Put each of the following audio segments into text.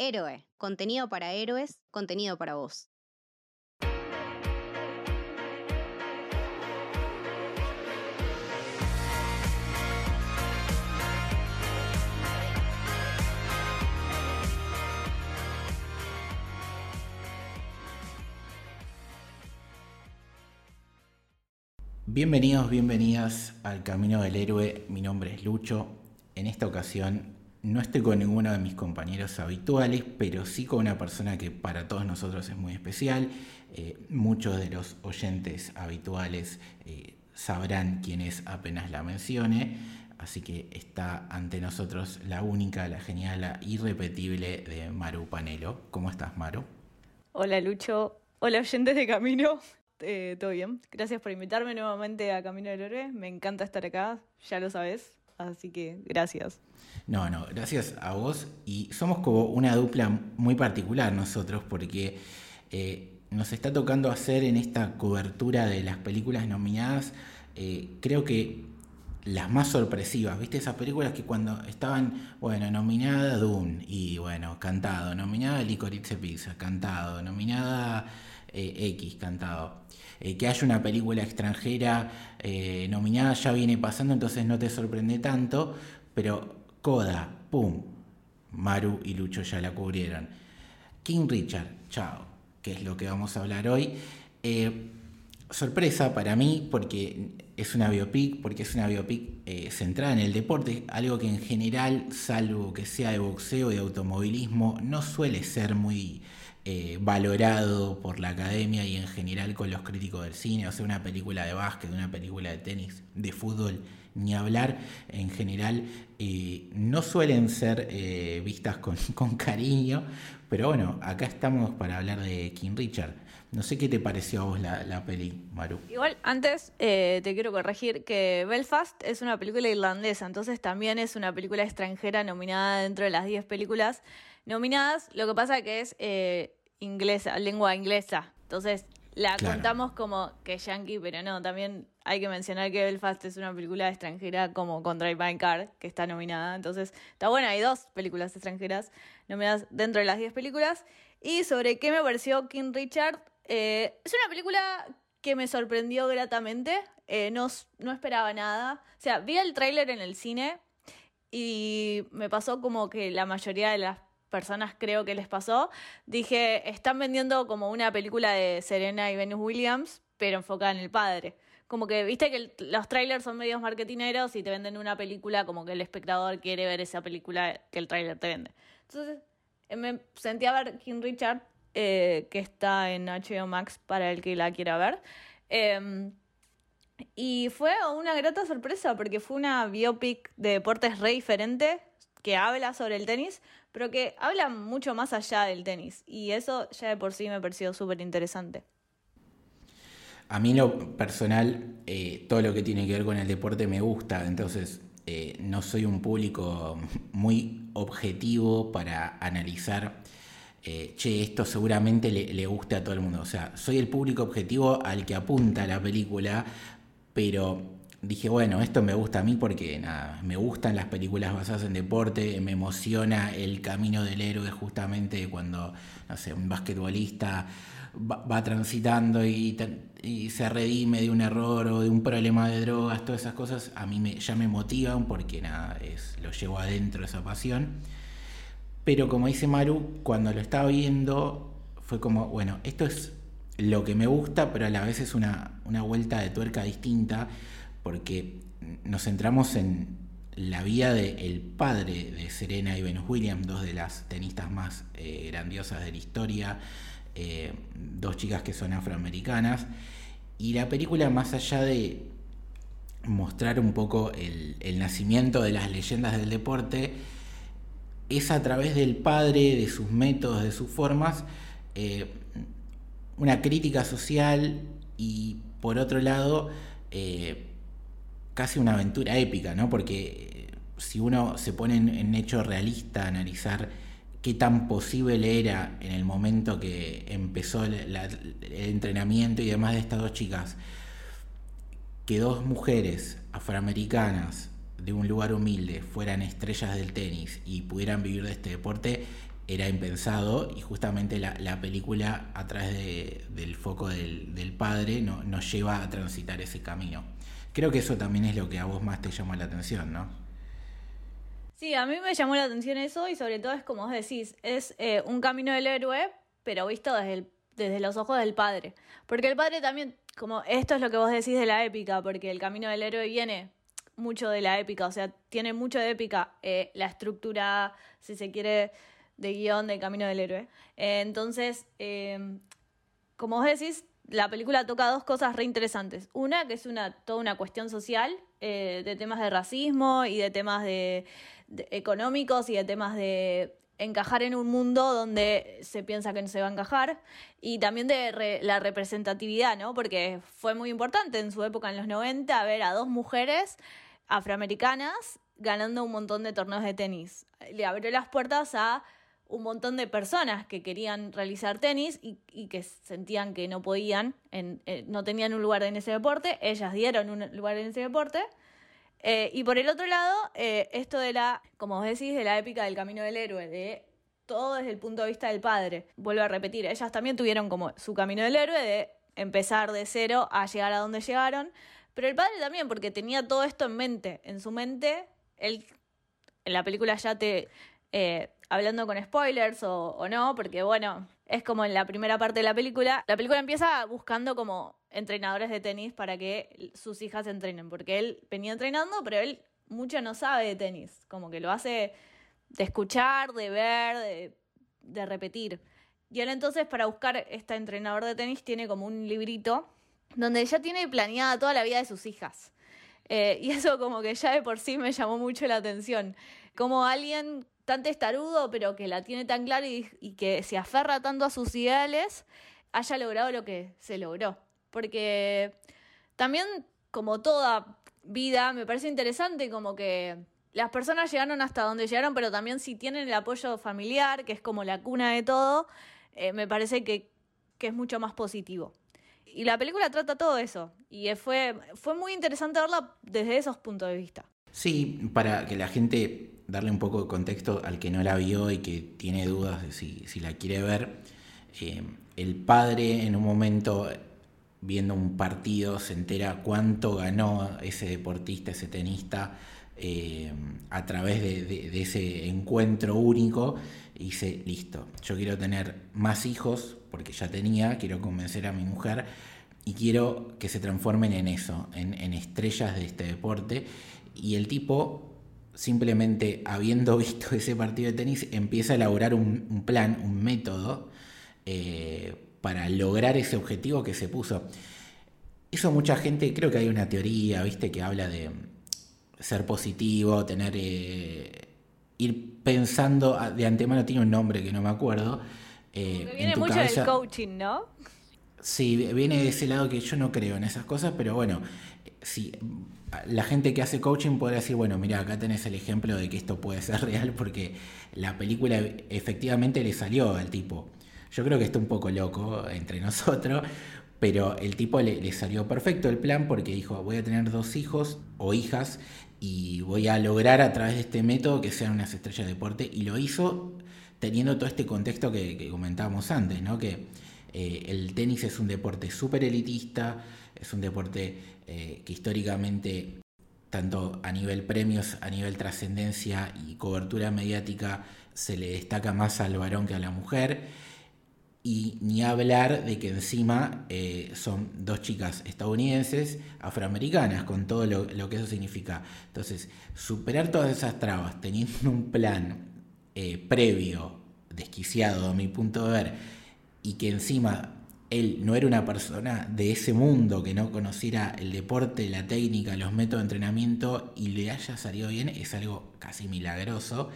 Héroe, contenido para héroes, contenido para vos. Bienvenidos, bienvenidas al Camino del Héroe. Mi nombre es Lucho. En esta ocasión no estoy con ninguno de mis compañeros habituales, pero sí con una persona que para todos nosotros es muy especial. Eh, muchos de los oyentes habituales eh, sabrán quién es apenas la mencione. Así que está ante nosotros la única, la genial, la irrepetible de Maru Panelo. ¿Cómo estás, Maru? Hola, Lucho. Hola, oyentes de Camino. Eh, ¿Todo bien? Gracias por invitarme nuevamente a Camino del Héroe. Me encanta estar acá, ya lo sabes. Así que gracias. No, no, gracias a vos. Y somos como una dupla muy particular nosotros porque eh, nos está tocando hacer en esta cobertura de las películas nominadas, eh, creo que las más sorpresivas, ¿viste? Esas películas que cuando estaban, bueno, nominada Dune y bueno, cantado, nominada Licorice Pizza, cantado, nominada eh, X, cantado. Eh, que haya una película extranjera eh, nominada ya viene pasando, entonces no te sorprende tanto, pero Coda, pum, Maru y Lucho ya la cubrieron. King Richard, chao, que es lo que vamos a hablar hoy. Eh, sorpresa para mí porque es una biopic, porque es una biopic centrada en el deporte, algo que en general, salvo que sea de boxeo y automovilismo, no suele ser muy eh, valorado por la academia y en general con los críticos del cine, o sea, una película de básquet, una película de tenis, de fútbol, ni hablar, en general eh, no suelen ser eh, vistas con, cariño, pero bueno, acá estamos para hablar de King Richard. No sé qué te pareció a vos la, la peli, Maru. Igual, antes te quiero corregir que Belfast es una película irlandesa, entonces también es una película extranjera nominada dentro de las 10 películas nominadas. Lo que pasa que es inglesa, lengua inglesa. Entonces la contamos como que yankee, pero no, también hay que mencionar que Belfast es una película extranjera como con Drive My Car, que está nominada. Entonces está buena, hay dos películas extranjeras nominadas dentro de las 10 películas. Y sobre qué me pareció King Richard, eh, es una película que me sorprendió gratamente. Eh, no, no esperaba nada. O sea, vi el tráiler en el cine y me pasó como que la mayoría de las personas creo que les pasó, dije, están vendiendo como una película de Serena y Venus Williams, pero enfocada en el padre. Como que, viste que los trailers son medios marketineros y te venden una película como que el espectador quiere ver esa película que el trailer te vende. Entonces, eh, me sentí a ver King Richard, eh, que está en HBO Max para el que la quiera ver. Em, y fue una grata sorpresa porque fue una biopic de deportes re diferente que habla sobre el tenis, pero que habla mucho más allá del tenis. Y eso ya de por sí me pareció súper interesante. A mí lo personal, eh, todo lo que tiene que ver con el deporte me gusta, entonces eh, no soy un público muy objetivo para analizar, eh, che, esto seguramente le, le guste a todo el mundo. O sea, soy el público objetivo al que apunta la película, pero dije, bueno, esto me gusta a mí porque nada, me gustan las películas basadas en deporte, me emociona el camino del héroe justamente cuando, no un basquetbolista va, transitando y, se redime de un error o de un problema de drogas, todas esas cosas a mí me, ya me motivan porque nada, es, lo llevo adentro esa pasión. Pero como dice Maru, cuando lo estaba viendo fue como, bueno, esto es lo que me gusta, pero a la vez es una, una vuelta de tuerca distinta porque nos centramos en la vida del padre de Serena y Venus Williams, dos de las tenistas más eh, grandiosas de la historia, eh, dos chicas que son afroamericanas, y la película más allá de mostrar un poco el, nacimiento de las leyendas del deporte, es a través del padre, de sus métodos, de sus formas, eh, una crítica social y por otro lado, casi una aventura épica, ¿no? Porque eh, si uno se pone en, hecho realista analizar qué tan posible era en el momento que empezó el, entrenamiento y demás de estas dos chicas, que dos mujeres afroamericanas de un lugar humilde fueran estrellas del tenis y pudieran vivir de este deporte, era impensado y justamente la, película a través del foco del, padre no, nos lleva a transitar ese camino. Creo que eso también es lo que a vos más te llama la atención, ¿no? Sí, a mí me llamó la atención eso y sobre todo es como vos decís, es eh, un camino del héroe, pero visto desde, desde los ojos del padre. Porque el padre también, como esto es lo que vos decís de la épica, porque el camino del héroe viene mucho de la épica, o sea, tiene mucho de épica eh, la estructura, si se quiere, de guion del Camino del Héroe. Eh, entonces, como vos decís, la película toca dos cosas re interesantes. Una, que es una, toda una cuestión social, eh, de temas de racismo y de temas de, económicos y de temas de encajar en un mundo donde se piensa que no se va a encajar y también de la representatividad, ¿no? Porque fue muy importante en su época, en los 90, ver a dos mujeres afroamericanas ganando un montón de torneos de tenis. Le abrió las puertas a un montón de personas que querían realizar tenis y, que sentían que no podían, en, eh, no tenían un lugar en ese deporte, ellas dieron un lugar en ese deporte. Eh, y por el otro lado, eh, esto de la, como vos decís, de la épica del camino del héroe, de todo desde el punto de vista del padre. Vuelvo a repetir, ellas también tuvieron como su camino del héroe de empezar de cero a llegar a donde llegaron, pero el padre también, porque tenía todo esto en mente, en su mente, él en la película ya te hablando con spoilers o, no, porque bueno, es como en la primera parte de la película. La película empieza buscando como entrenadores de tenis para que sus hijas entrenen, porque él venía entrenando, pero él mucho no sabe de tenis, como que lo hace de escuchar, de ver, de, repetir. Y él entonces para buscar este entrenador de tenis tiene como un librito donde ya tiene planeada toda la vida de sus hijas. Eh, y eso como que ya de por sí me llamó mucho la atención. Como alguien tan testarudo, pero que la tiene tan clara y, que se aferra tanto a sus ideales, haya logrado lo que se logró. Porque también, como toda vida, me parece interesante como que las personas llegaron hasta donde llegaron, pero también si tienen el apoyo familiar, que es como la cuna de todo, eh, me parece que, que, es mucho más positivo. Y la película trata todo eso. Y fue, fue muy interesante verla desde esos puntos de vista. Sí, para que la gente darle un poco de contexto al que no la vio y que tiene dudas de si, la quiere ver. Eh, el padre en un momento, viendo un partido, se entera cuánto ganó ese deportista, ese tenista, eh, a través de, ese encuentro único y dice, listo, yo quiero tener más hijos, porque ya tenía, quiero convencer a mi mujer y quiero que se transformen en eso, en estrellas de este deporte. Y el tipo simplemente habiendo visto ese partido de tenis, empieza a elaborar un, plan, un método eh, para lograr ese objetivo que se puso. Eso mucha gente, creo que hay una teoría, viste, que habla de ser positivo, tener... Eh, ir pensando de antemano, tiene un nombre que no me acuerdo. Eh, viene mucho del coaching, ¿no? Sí, viene de ese lado que yo no creo en esas cosas, pero bueno, si la gente que hace coaching podría decir, bueno, mira, acá tenés el ejemplo de que esto puede ser real porque la película efectivamente le salió al tipo. Yo creo que está un poco loco entre nosotros, pero el tipo le, salió perfecto el plan porque dijo, voy a tener dos hijos o hijas y voy a lograr a través de este método que sean unas estrellas de deporte y lo hizo teniendo todo este contexto que, comentábamos antes, ¿no? que eh, el tenis es un deporte súper elitista, es un deporte eh, que históricamente, tanto a nivel premios, a nivel trascendencia y cobertura mediática, se le destaca más al varón que a la mujer. Y ni hablar de que encima eh, son dos chicas estadounidenses, afroamericanas, con todo lo, que eso significa. Entonces, superar todas esas trabas, teniendo un plan eh, previo, desquiciado a mi punto de ver, y que encima él no era una persona de ese mundo que no conociera el deporte, la técnica, los métodos de entrenamiento y le haya salido bien, es algo casi milagroso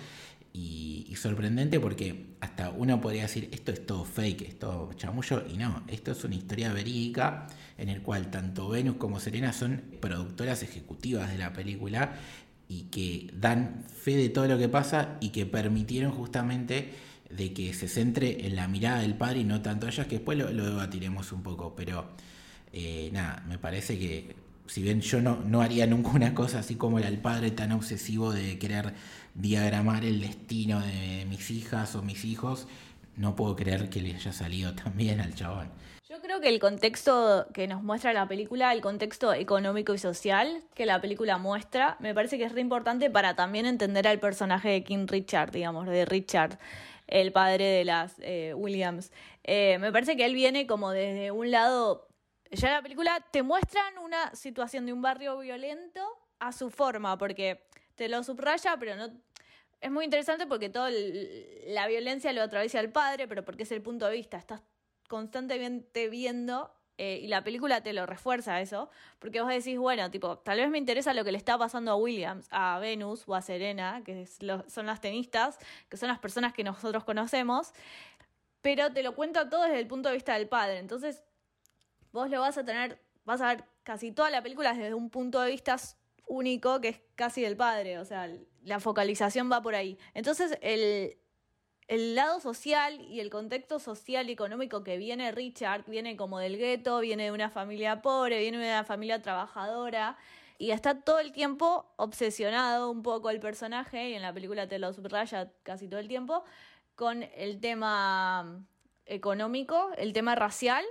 y, sorprendente porque hasta uno podría decir esto es todo fake, es todo chamullo y no, esto es una historia verídica en el cual tanto Venus como Serena son productoras ejecutivas de la película y que dan fe de todo lo que pasa y que permitieron justamente de que se centre en la mirada del padre y no tanto ellas, que después lo, debatiremos un poco, pero eh, nada, me parece que si bien yo no, no haría nunca una cosa así como el padre tan obsesivo de querer diagramar el destino de mis hijas o mis hijos, no puedo creer que le haya salido tan bien al chabón. Yo creo que el contexto que nos muestra la película, el contexto económico y social que la película muestra, me parece que es re importante para también entender al personaje de King Richard, digamos, de Richard, el padre de las eh, Williams. Eh, me parece que él viene como desde un lado, ya en la película te muestran una situación de un barrio violento a su forma, porque te lo subraya, pero no es muy interesante porque toda la violencia lo atraviesa al padre, pero porque es el punto de vista. Estás constantemente viendo eh, y la película te lo refuerza eso, porque vos decís, bueno, tipo, tal vez me interesa lo que le está pasando a Williams, a Venus o a Serena, que son las tenistas, que son las personas que nosotros conocemos, pero te lo cuenta todo desde el punto de vista del padre. Entonces, vos lo vas a tener, vas a ver casi toda la película desde un punto de vista único que es casi del padre, o sea, la focalización va por ahí. Entonces, el, el lado social y el contexto social y económico que viene Richard viene como del gueto, viene de una familia pobre, viene de una familia trabajadora y está todo el tiempo obsesionado un poco el personaje y en la película te lo subraya casi todo el tiempo con el tema económico, el tema racial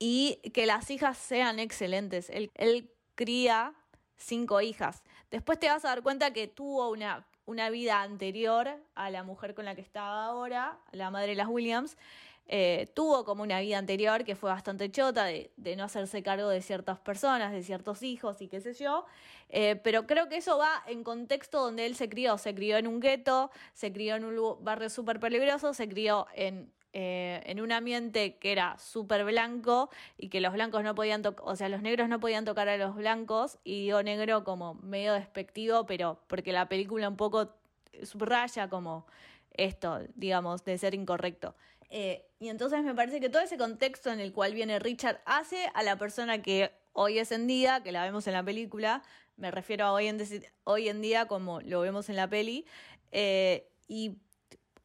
y que las hijas sean excelentes. Él, él cría cinco hijas. Después te vas a dar cuenta que tuvo una una vida anterior a la mujer con la que estaba ahora, la madre de las Williams, eh, tuvo como una vida anterior que fue bastante chota de, no hacerse cargo de ciertas personas, de ciertos hijos y qué sé yo, eh, pero creo que eso va en contexto donde él se crió, se crió en un gueto, se crió en un barrio súper peligroso, se crió en eh, en un ambiente que era súper blanco y que los blancos no podían tocar, o sea, los negros no podían tocar a los blancos y digo negro como medio despectivo, pero porque la película un poco subraya como esto, digamos, de ser incorrecto. Eh, y entonces me parece que todo ese contexto en el cual viene Richard hace a la persona que hoy es en día, que la vemos en la película, me refiero a hoy en, hoy en día como lo vemos en la peli, eh, y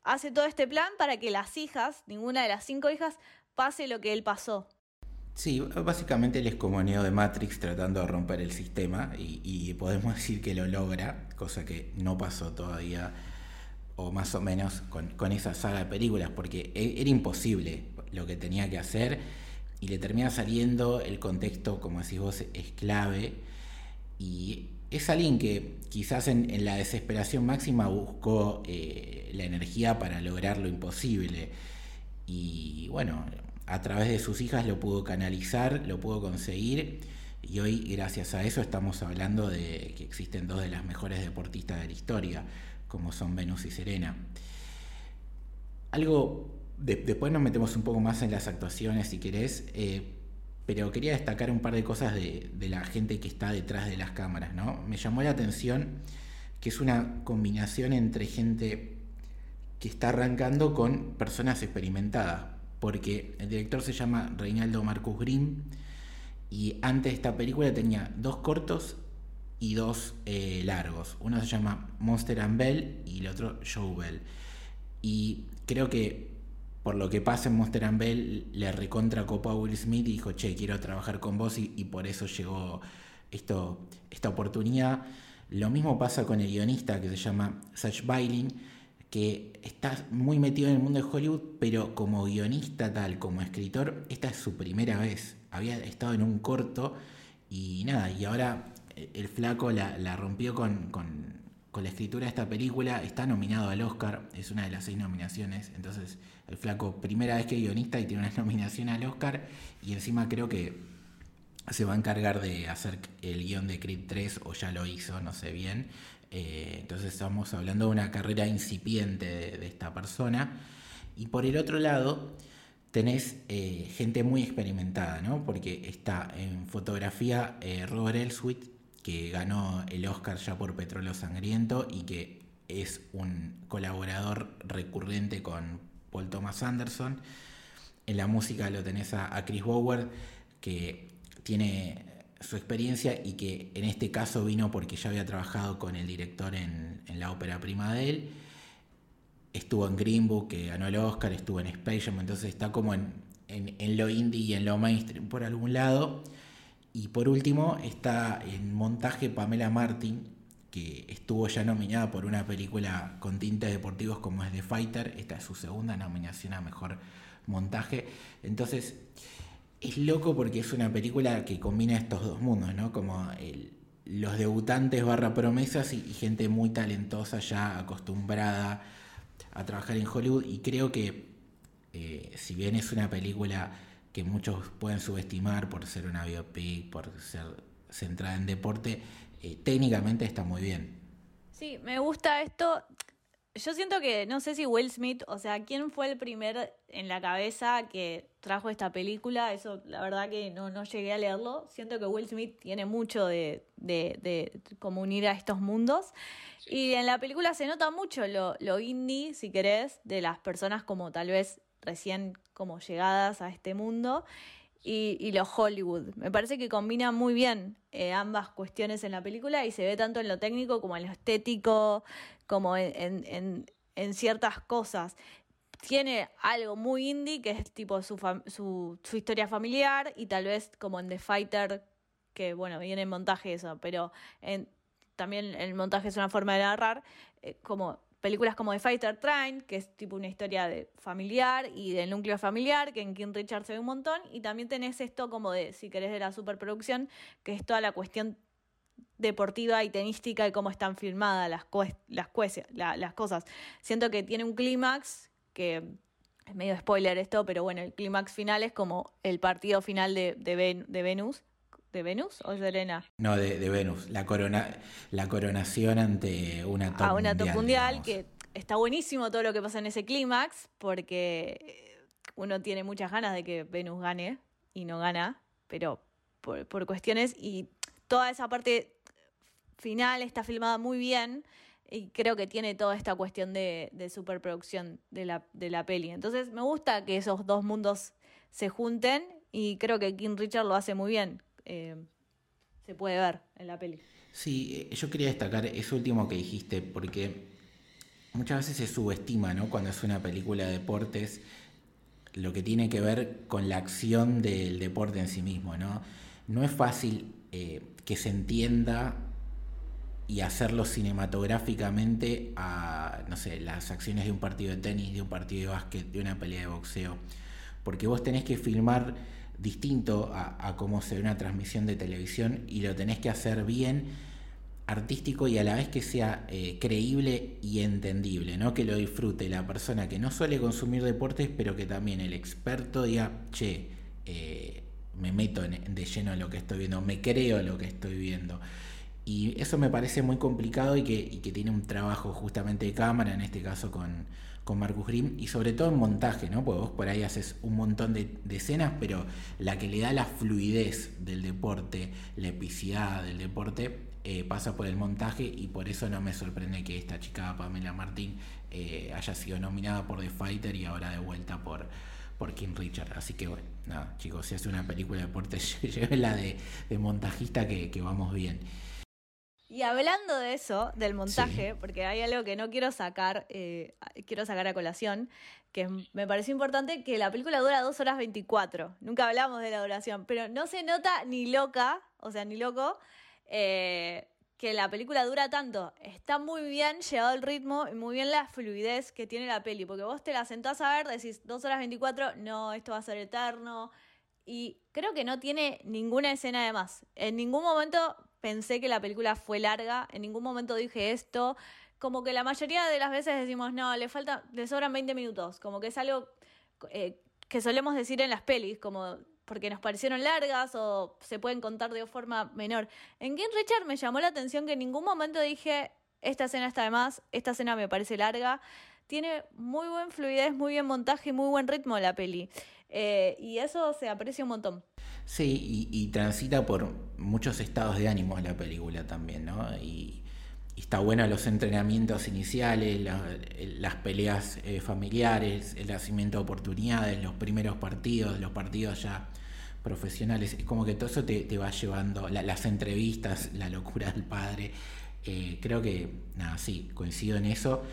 hace todo este plan para que las hijas, ninguna de las cinco hijas, pase lo que él pasó. Sí, básicamente él es como Neo de Matrix tratando de romper el sistema y, podemos decir que lo logra, cosa que no pasó todavía, o más o menos con, con esa saga de películas, porque e, era imposible lo que tenía que hacer y le termina saliendo el contexto, como decís vos, es clave y es alguien que quizás en, la desesperación máxima buscó eh, la energía para lograr lo imposible. Y bueno, a través de sus hijas lo pudo canalizar, lo pudo conseguir. Y hoy, gracias a eso, estamos hablando de que existen dos de las mejores deportistas de la historia, como son Venus y Serena. Algo, después nos metemos un poco más en las actuaciones, si querés. Eh, pero quería destacar un par de cosas de, la gente que está detrás de las cámaras, ¿no? Me llamó la atención que es una combinación entre gente que está arrancando con personas experimentadas, porque el director se llama Reinaldo Marcus Grimm y antes de esta película tenía dos cortos y dos eh, largos. Uno se llama Monster and Bell y el otro Show Bell. Y creo que por lo que pasa en Monster and Bell, le recontra copa a Will Smith y dijo, che, quiero trabajar con vos y, por eso llegó esto, esta oportunidad. Lo mismo pasa con el guionista que se llama Sach Bailing, que está muy metido en el mundo de Hollywood, pero como guionista tal, como escritor, esta es su primera vez. Había estado en un corto y nada, y ahora el flaco la, rompió con, con la escritura de esta película, está nominado al Oscar, es una de las seis nominaciones, entonces el flaco, primera vez que guionista y tiene una nominación al Oscar. Y encima creo que se va a encargar de hacer el guion de Creed 3 o ya lo hizo, no sé bien. Eh, entonces estamos hablando de una carrera incipiente de, esta persona. Y por el otro lado, tenés eh, gente muy experimentada, ¿no? Porque está en fotografía eh, Robert Elswit, que ganó el Oscar ya por Petróleo Sangriento y que es un colaborador recurrente con Paul Thomas Anderson. En la música lo tenés a, Chris Bower, que tiene su experiencia y que en este caso vino porque ya había trabajado con el director en, la ópera prima de él. Estuvo en Green Book, que ganó el Oscar, estuvo en Space Jam, entonces está como en, lo indie y en lo mainstream por algún lado. Y por último está en montaje Pamela Martin, que estuvo ya nominada por una película con tintes deportivos como es The Fighter. Esta es su segunda nominación a Mejor Montaje. Entonces, es loco porque es una película que combina estos dos mundos, ¿no? Como los debutantes barra promesas y, gente muy talentosa ya acostumbrada a trabajar en Hollywood. Y creo que, eh, si bien es una película que muchos pueden subestimar por ser una biopic, por ser centrada en deporte, eh, técnicamente está muy bien. Sí, me gusta esto. Yo siento que, no sé si Will Smith, o sea, ¿quién fue el primer en la cabeza que trajo esta película? Eso, la verdad que no, no llegué a leerlo. Siento que Will Smith tiene mucho de, de, de como unir a estos mundos. Y en la película se nota mucho lo, lo indie, si querés, de las personas como tal vez recién como llegadas a este mundo y, y lo Hollywood. Me parece que combina muy bien eh, ambas cuestiones en la película y se ve tanto en lo técnico como en lo estético, como en, en, en ciertas cosas. Tiene algo muy indie, que es tipo su, su, su, historia familiar, y tal vez como en The Fighter, que bueno, viene en montaje eso, pero en, también el montaje es una forma de narrar, eh, como películas como The Fighter Train, que es tipo una historia de familiar y del núcleo familiar, que en King Richard se ve un montón, y también tenés esto como de, si querés, de la superproducción, que es toda la cuestión deportiva y tenística y cómo están filmadas las, las, las cosas. Siento que tiene un clímax que es medio spoiler esto, pero bueno, el clímax final es como el partido final de, de, de Venus, ¿De Venus o Serena? No, de, de, Venus. La, corona, la coronación ante una top ah, una top mundial, que está buenísimo todo lo que pasa en ese clímax, porque uno tiene muchas ganas de que Venus gane y no gana, pero por, por cuestiones. Y toda esa parte final está filmada muy bien y creo que tiene toda esta cuestión de, de superproducción de la, de la peli. Entonces me gusta que esos dos mundos se junten y creo que King Richard lo hace muy bien. Eh, se puede ver en la peli. Sí, eh, yo quería destacar eso último que dijiste, porque muchas veces se subestima, ¿no? Cuando es una película de deportes, lo que tiene que ver con la acción del deporte en sí mismo, ¿no? No es fácil eh, que se entienda y hacerlo cinematográficamente a, no sé, las acciones de un partido de tenis, de un partido de básquet, de una pelea de boxeo. Porque vos tenés que filmar distinto a, cómo se ve una transmisión de televisión y lo tenés que hacer bien, artístico y a la vez que sea eh, creíble y entendible, ¿no? que lo disfrute la persona que no suele consumir deportes, pero que también el experto diga, che, eh, me meto de lleno en lo que estoy viendo, me creo lo que estoy viendo. Y eso me parece muy complicado y que, y que tiene un trabajo justamente de cámara, en este caso con, con Marcus Grimm y sobre todo en montaje, ¿no? Porque vos por ahí haces un montón de, escenas, pero la que le da la fluidez del deporte, la epicidad del deporte, eh, pasa por el montaje y por eso no me sorprende que esta chica Pamela Martín eh, haya sido nominada por The Fighter y ahora de vuelta por, por King Richard. Así que bueno, nada, chicos, si hace una película de deporte, la de, de montajista que vamos bien. Y hablando de eso, del montaje, porque hay algo que no quiero sacar, eh, quiero sacar a colación, que me pareció importante que la película dura 2 horas 24. Nunca hablamos de la duración, pero no se nota ni loca, o sea, ni loco, eh, que la película dura tanto. Está muy bien llevado el ritmo y muy bien la fluidez que tiene la peli, porque vos te la sentás a ver, decís 2 horas 24, no, esto va a ser eterno. Y creo que no tiene ninguna escena de más. En ningún momento pensé que la película fue larga, en ningún momento dije esto. Como que la mayoría de las veces decimos, no, le falta, le sobran 20 minutos. Como que es algo eh, que solemos decir en las pelis, como porque nos parecieron largas o se pueden contar de forma menor. En King Richard me llamó la atención que en ningún momento dije, esta escena está de más, esta escena me parece larga. Tiene muy buen fluidez, muy bien montaje y muy buen ritmo la peli. Eh, y eso se aprecia un montón. Sí, y, transita por muchos estados de ánimo la película también, ¿no? Y, está bueno los entrenamientos iniciales, las peleas eh, familiares, el nacimiento de oportunidades, los primeros partidos, los partidos ya profesionales. Es como que todo eso te, va llevando, las entrevistas, la locura del padre. Eh, creo que, nada, sí, coincido en eso.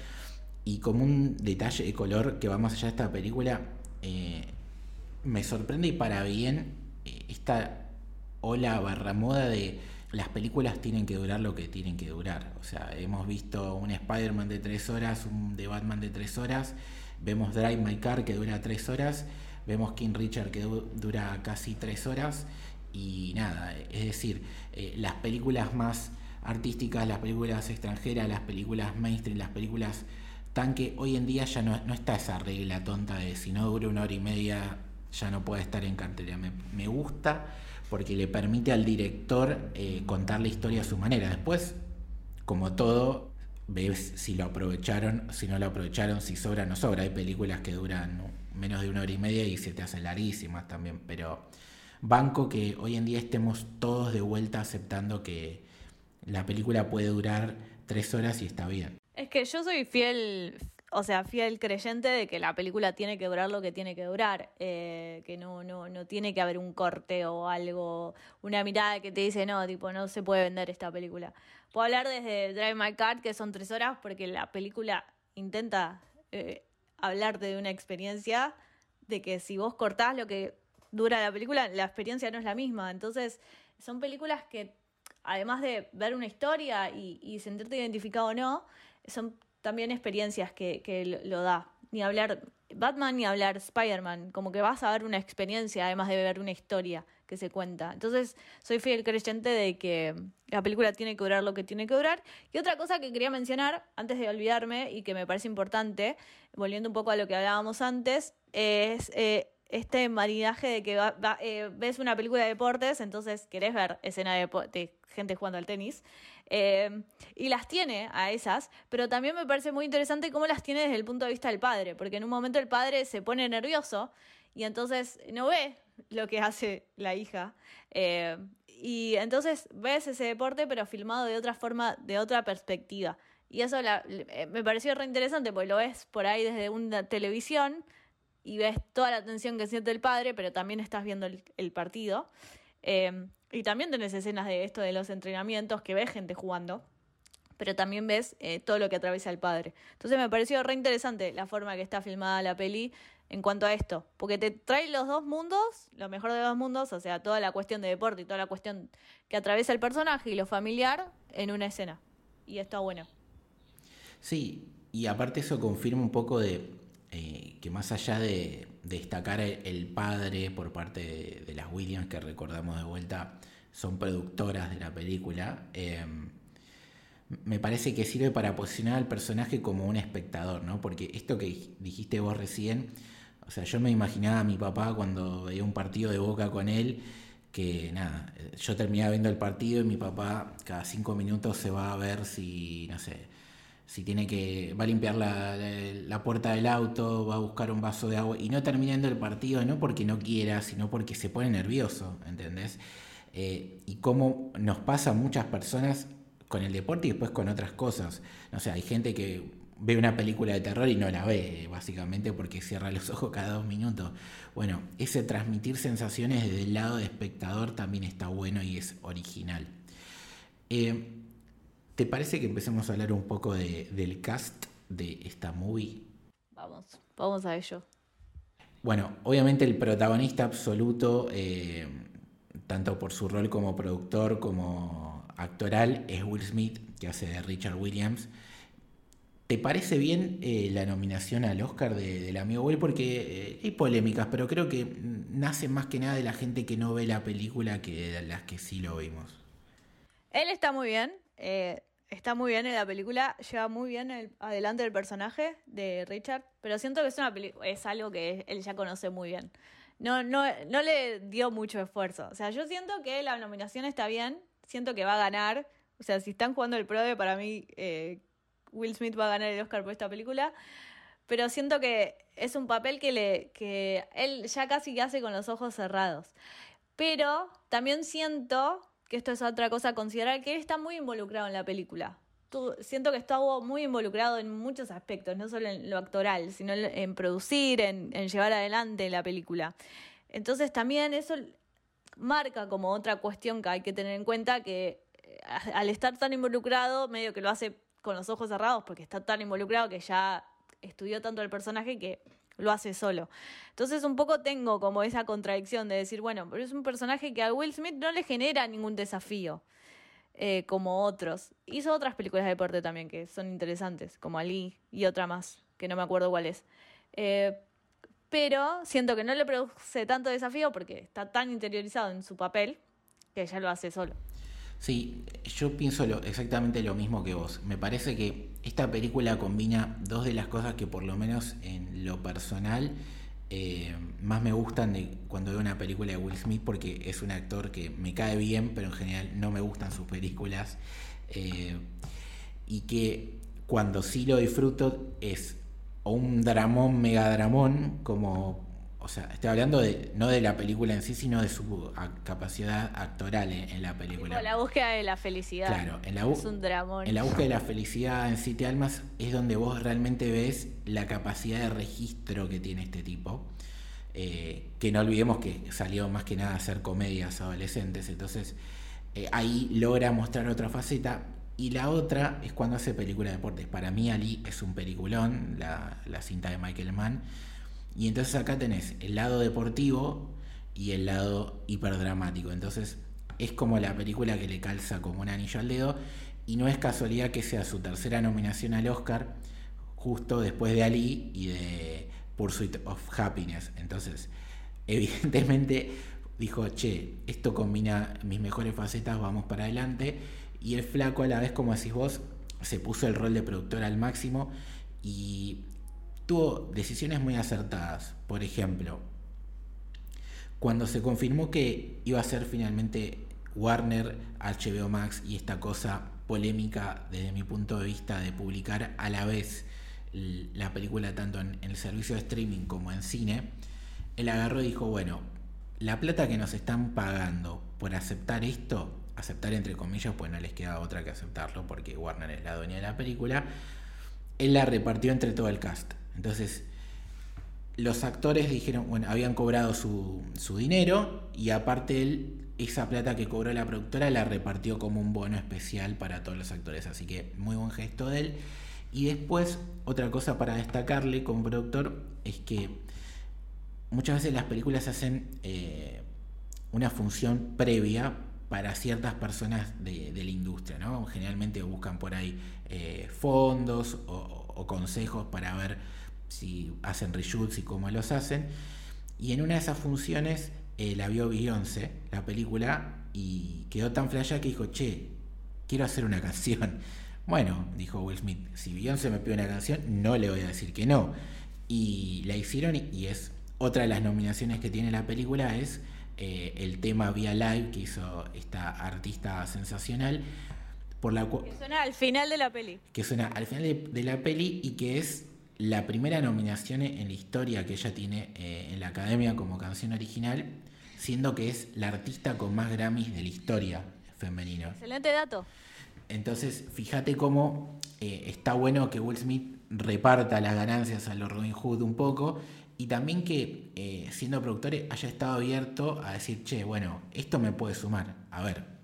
Y como un detalle de color que va más allá de esta película, eh, me sorprende y para bien esta ola barra moda de las películas tienen que durar lo que tienen que durar. O sea, hemos visto un Spider-Man de tres horas, un de Batman de tres horas, vemos Drive My Car que dura tres horas, vemos King Richard que dura casi tres horas y nada, es decir, eh, las películas más artísticas, las películas extranjeras, las películas mainstream, las películas tanque, hoy en día ya no, no está esa regla tonta de si no dura una hora y media ya no puede estar en cartelera. Me, me gusta porque le permite al director eh, contar la historia a su manera. Después, como todo, ves si lo aprovecharon, si no lo aprovecharon, si sobra o no sobra. Hay películas que duran menos de una hora y media y se te hacen larguísimas también, pero banco que hoy en día estemos todos de vuelta aceptando que la película puede durar tres horas y está bien. Es que yo soy fiel, o sea, fiel creyente de que la película tiene que durar lo que tiene que durar, eh, que no, no, no tiene que haber un corte o algo, una mirada que te dice, no, tipo, no se puede vender esta película. Puedo hablar desde Drive My Car, que son tres horas, porque la película intenta eh, hablarte de una experiencia, de que si vos cortás lo que dura la película, la experiencia no es la misma. Entonces, son películas que, además de ver una historia y, y sentirte identificado o no, son también experiencias que, que lo da. Ni hablar Batman ni hablar Spider-Man, como que vas a ver una experiencia además de ver una historia que se cuenta. Entonces, soy fiel creyente de que la película tiene que durar lo que tiene que durar. Y otra cosa que quería mencionar, antes de olvidarme, y que me parece importante, volviendo un poco a lo que hablábamos antes, es eh, este marinaje de que eh, ves una película de deportes, entonces querés ver escena de, de gente jugando al tenis. Eh, y las tiene a esas, pero también me parece muy interesante cómo las tiene desde el punto de vista del padre, porque en un momento el padre se pone nervioso y entonces no ve lo que hace la hija. Eh, y entonces ves ese deporte, pero filmado de otra forma, de otra perspectiva. Y eso eh, me pareció re interesante, porque lo ves por ahí desde una televisión y ves toda la atención que siente el padre, pero también estás viendo el, partido. Y también tenés escenas de esto de los entrenamientos que ves gente jugando, pero también ves eh, todo lo que atraviesa el padre. Entonces me pareció re interesante la forma que está filmada la peli en cuanto a esto, porque te trae los dos mundos, lo mejor de los dos mundos, o sea, toda la cuestión de deporte y toda la cuestión que atraviesa el personaje y lo familiar en una escena. Y está bueno. Sí, y aparte eso confirma un poco de eh, que más allá de, destacar el, padre por parte de, las Williams, que recordamos de vuelta, son productoras de la película, em, me parece que sirve para posicionar al personaje como un espectador, ¿no? Porque esto que dijiste vos recién, o sea, yo me imaginaba a mi papá cuando veía un partido de boca con él, que nada, yo terminaba viendo el partido y mi papá cada cinco minutos se va a ver si, no sé, si tiene que, va a limpiar la, puerta del auto, va a buscar un vaso de agua y no terminando el partido, no porque no quiera, sino porque se pone nervioso, ¿entendés? Eh, y cómo nos pasa a muchas personas con el deporte y después con otras cosas. No sé, hay gente que ve una película de terror y no la ve, básicamente porque cierra los ojos cada dos minutos. Bueno, ese transmitir sensaciones desde el lado de espectador también está bueno y es original. Eh, ¿Te parece que empecemos a hablar un poco del cast de esta movie? Vamos, vamos a ello. Bueno, obviamente el protagonista absoluto, eh, tanto por su rol como productor como actoral, es Will Smith, que hace de Richard Williams. ¿Te parece bien eh, la nominación al Oscar del amigo Will? Porque eh, hay polémicas, pero creo que nace más que nada de la gente que no ve la película que de las que sí lo vimos. Él está muy bien. Eh, está muy bien en la película, lleva muy bien el, adelante el personaje de Richard, pero siento que es, una es algo que él ya conoce muy bien. No, no, no le dio mucho esfuerzo. O sea, yo siento que la nominación está bien, siento que va a ganar. O sea, si están jugando el PRODE, para mí eh, Will Smith va a ganar el Oscar por esta película. Pero siento que es un papel que, le, que él ya casi que hace con los ojos cerrados. Pero también siento que esto es otra cosa a considerar, que él está muy involucrado en la película. siento que estuvo muy involucrado en muchos aspectos, no solo en lo actoral, sino en, producir, en, llevar adelante la película. Entonces también eso marca como otra cuestión que hay que tener en cuenta, que eh, al estar tan involucrado, medio que lo hace con los ojos cerrados, porque está tan involucrado que ya estudió tanto el personaje que lo hace solo. Entonces un poco tengo como esa contradicción de decir, bueno, pero es un personaje que a Will Smith no le genera ningún desafío. Eh, como otros. Hizo otras películas de deporte también que son interesantes, como Ali y otra más, que no me acuerdo cuál es. Eh, pero siento que no le produce tanto desafío porque está tan interiorizado en su papel que ya lo hace solo. Sí, yo pienso exactamente lo mismo que vos. Me parece que esta película combina dos de las cosas que por lo menos en lo personal eh, más me gustan de cuando veo una película de Will Smith porque es un actor que me cae bien, pero en general no me gustan sus películas. Eh, y que cuando sí lo disfruto es o un dramón, mega dramón, como o sea, estoy hablando de, no de la película en sí, sino de su capacidad actoral en, la película. la búsqueda de la felicidad. Claro, en la, es un dramón. en la búsqueda de la felicidad en Siete Almas es donde vos realmente ves la capacidad de registro que tiene este tipo. Eh, que no olvidemos que salió más que nada a hacer comedias adolescentes, entonces eh, ahí logra mostrar otra faceta. Y la otra es cuando hace película de deportes. Para mí Ali es un peliculón, la, la cinta de Michael Mann y entonces acá tenés el lado deportivo y el lado hiperdramático. Entonces es como la película que le calza como un anillo al dedo. Y no es casualidad que sea su tercera nominación al Oscar, justo después de Ali y de Pursuit of Happiness. Entonces, evidentemente dijo, che, esto combina mis mejores facetas, vamos para adelante. Y el flaco a la vez, como decís vos, se puso el rol de productor al máximo y tuvo decisiones muy acertadas. Por ejemplo, cuando se confirmó que iba a ser finalmente Warner, HBO Max y esta cosa polémica desde mi punto de vista de publicar a la vez la película tanto en, el servicio de streaming como en cine, él agarró y dijo, bueno, la plata que nos están pagando por aceptar esto, aceptar entre comillas, pues no les queda otra que aceptarlo porque Warner es la dueña de la película, él la repartió entre todo el cast. Entonces, los actores dijeron, bueno, habían cobrado su, dinero y aparte él, esa plata que cobró la productora la repartió como un bono especial para todos los actores. Así que muy buen gesto de él. Y después, otra cosa para destacarle como productor es que muchas veces las películas hacen eh, una función previa para ciertas personas de, la industria, ¿no? Generalmente buscan por ahí eh, fondos o consejos para ver si hacen reshoots y cómo los hacen. Y en una de esas funciones eh, la vio Beyoncé, la película, y quedó tan flasha que dijo, che, quiero hacer una canción. Bueno, dijo Will Smith, si Beyoncé me pide una canción, no le voy a decir que no. Y la hicieron y es otra de las nominaciones que tiene la película es eh, el tema Via Live que hizo esta artista sensacional. Por la que suena al final de la peli. Que suena al final de la peli y que es la primera nominación en la historia que ella tiene eh, en la academia como canción original, siendo que es la artista con más Grammys de la historia femenina. Excelente dato. Entonces, fíjate cómo eh, está bueno que Will Smith reparta las ganancias a los Robin Hood un poco y también que, eh, siendo productor, haya estado abierto a decir, che, bueno, esto me puede sumar. A ver,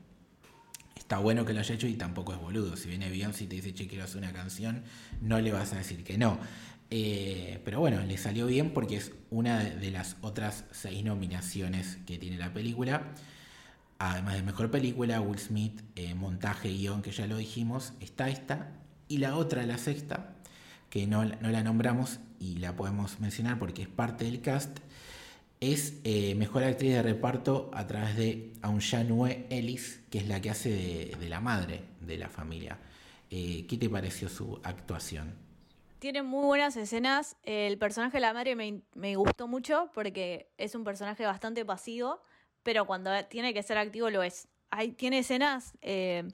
está bueno que lo haya hecho y tampoco es boludo. Si viene Beyoncé y te dice, che, quiero hacer una canción, no le vas a decir que no. Eh, pero bueno, le salió bien porque es una de las otras seis nominaciones que tiene la película. Además de mejor película, Will Smith, eh, montaje, guion, que ya lo dijimos, está esta. Y la otra, la sexta, que no, la nombramos y la podemos mencionar porque es parte del cast, es eh, mejor actriz de reparto a través de Aunjanue Ellis, que es la que hace de, la madre de la familia. ¿Qué te pareció su actuación? tiene muy buenas escenas. El personaje de la madre me, gustó mucho porque es un personaje bastante pasivo, pero cuando tiene que ser activo lo es. Hay, tiene escenas eh,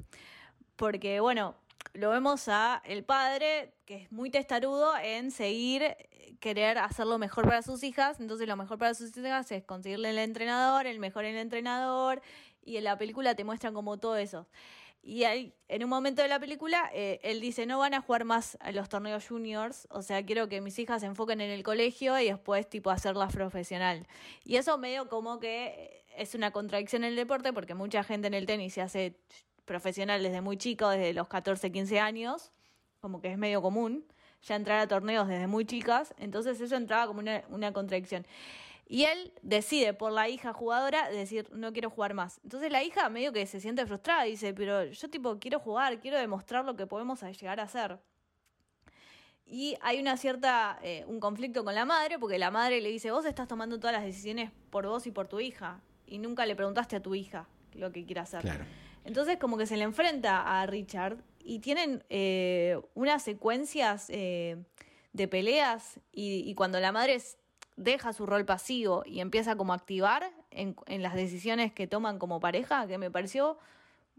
porque, bueno, lo vemos a el padre, que es muy testarudo en seguir, querer hacer lo mejor para sus hijas. Entonces lo mejor para sus hijas es conseguirle el entrenador, el mejor en el entrenador. Y en la película te muestran como todo eso. Y ahí, en un momento de la película, eh, él dice, no van a jugar más a los torneos juniors, o sea, quiero que mis hijas se enfoquen en el colegio y después, tipo, hacerlas profesional. Y eso medio como que es una contradicción en el deporte, porque mucha gente en el tenis se hace profesional desde muy chico, desde los 14, 15 años, como que es medio común. ya entrar a torneos desde muy chicas, entonces eso entraba como una, contradicción. Y él decide por la hija jugadora decir, no quiero jugar más. Entonces la hija medio que se siente frustrada dice, pero yo tipo quiero jugar, quiero demostrar lo que podemos llegar a hacer. Y hay una cierta, eh, un conflicto con la madre, porque la madre le dice, vos estás tomando todas las decisiones por vos y por tu hija, y nunca le preguntaste a tu hija lo que quiere hacer. Claro. Entonces como que se le enfrenta a Richard y tienen eh, unas secuencias eh, de peleas y, cuando la madre deja su rol pasivo y empieza como a activar en, en, las decisiones que toman como pareja, que me pareció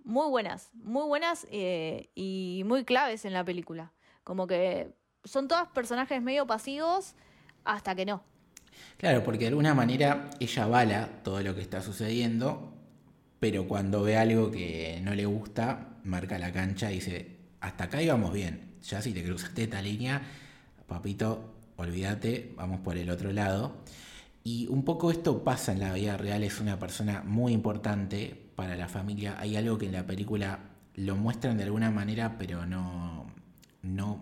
muy buenas, muy buenas eh, y muy claves en la película. Como que son todos personajes medio pasivos hasta que no. Claro, porque de alguna manera ella avala todo lo que está sucediendo, pero cuando ve algo que no le gusta, marca la cancha y dice, hasta acá íbamos bien, ya si te cruzaste esta línea, papito, olvídate, vamos por el otro lado. Y un poco esto pasa en la vida real, es una persona muy importante para la familia. Hay algo que en la película lo muestran de alguna manera, pero no, no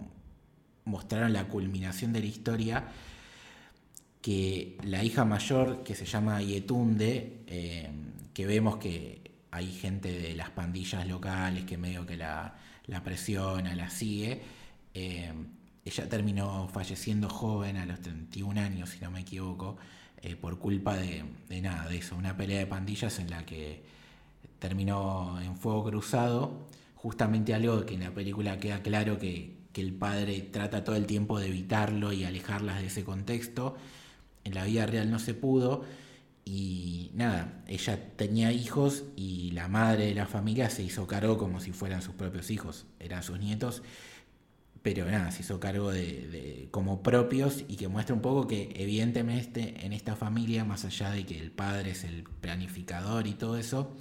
mostraron la culminación de la historia, que la hija mayor, que se llama Yetunde, eh, que vemos que hay gente de las pandillas locales que medio que la, presiona, la sigue, eh, ella terminó falleciendo joven a los 31 años, si no me equivoco, eh, por culpa de, nada, de eso, una pelea de pandillas en la que terminó en fuego cruzado, justamente algo que en la película queda claro que el padre trata todo el tiempo de evitarlo y alejarlas de ese contexto, en la vida real no se pudo, y nada, ella tenía hijos y la madre de la familia se hizo cargo como si fueran sus propios hijos, eran sus nietos, pero nada, se hizo cargo de, como propios y que muestra un poco que evidentemente en esta familia, más allá de que el padre es el planificador y todo eso,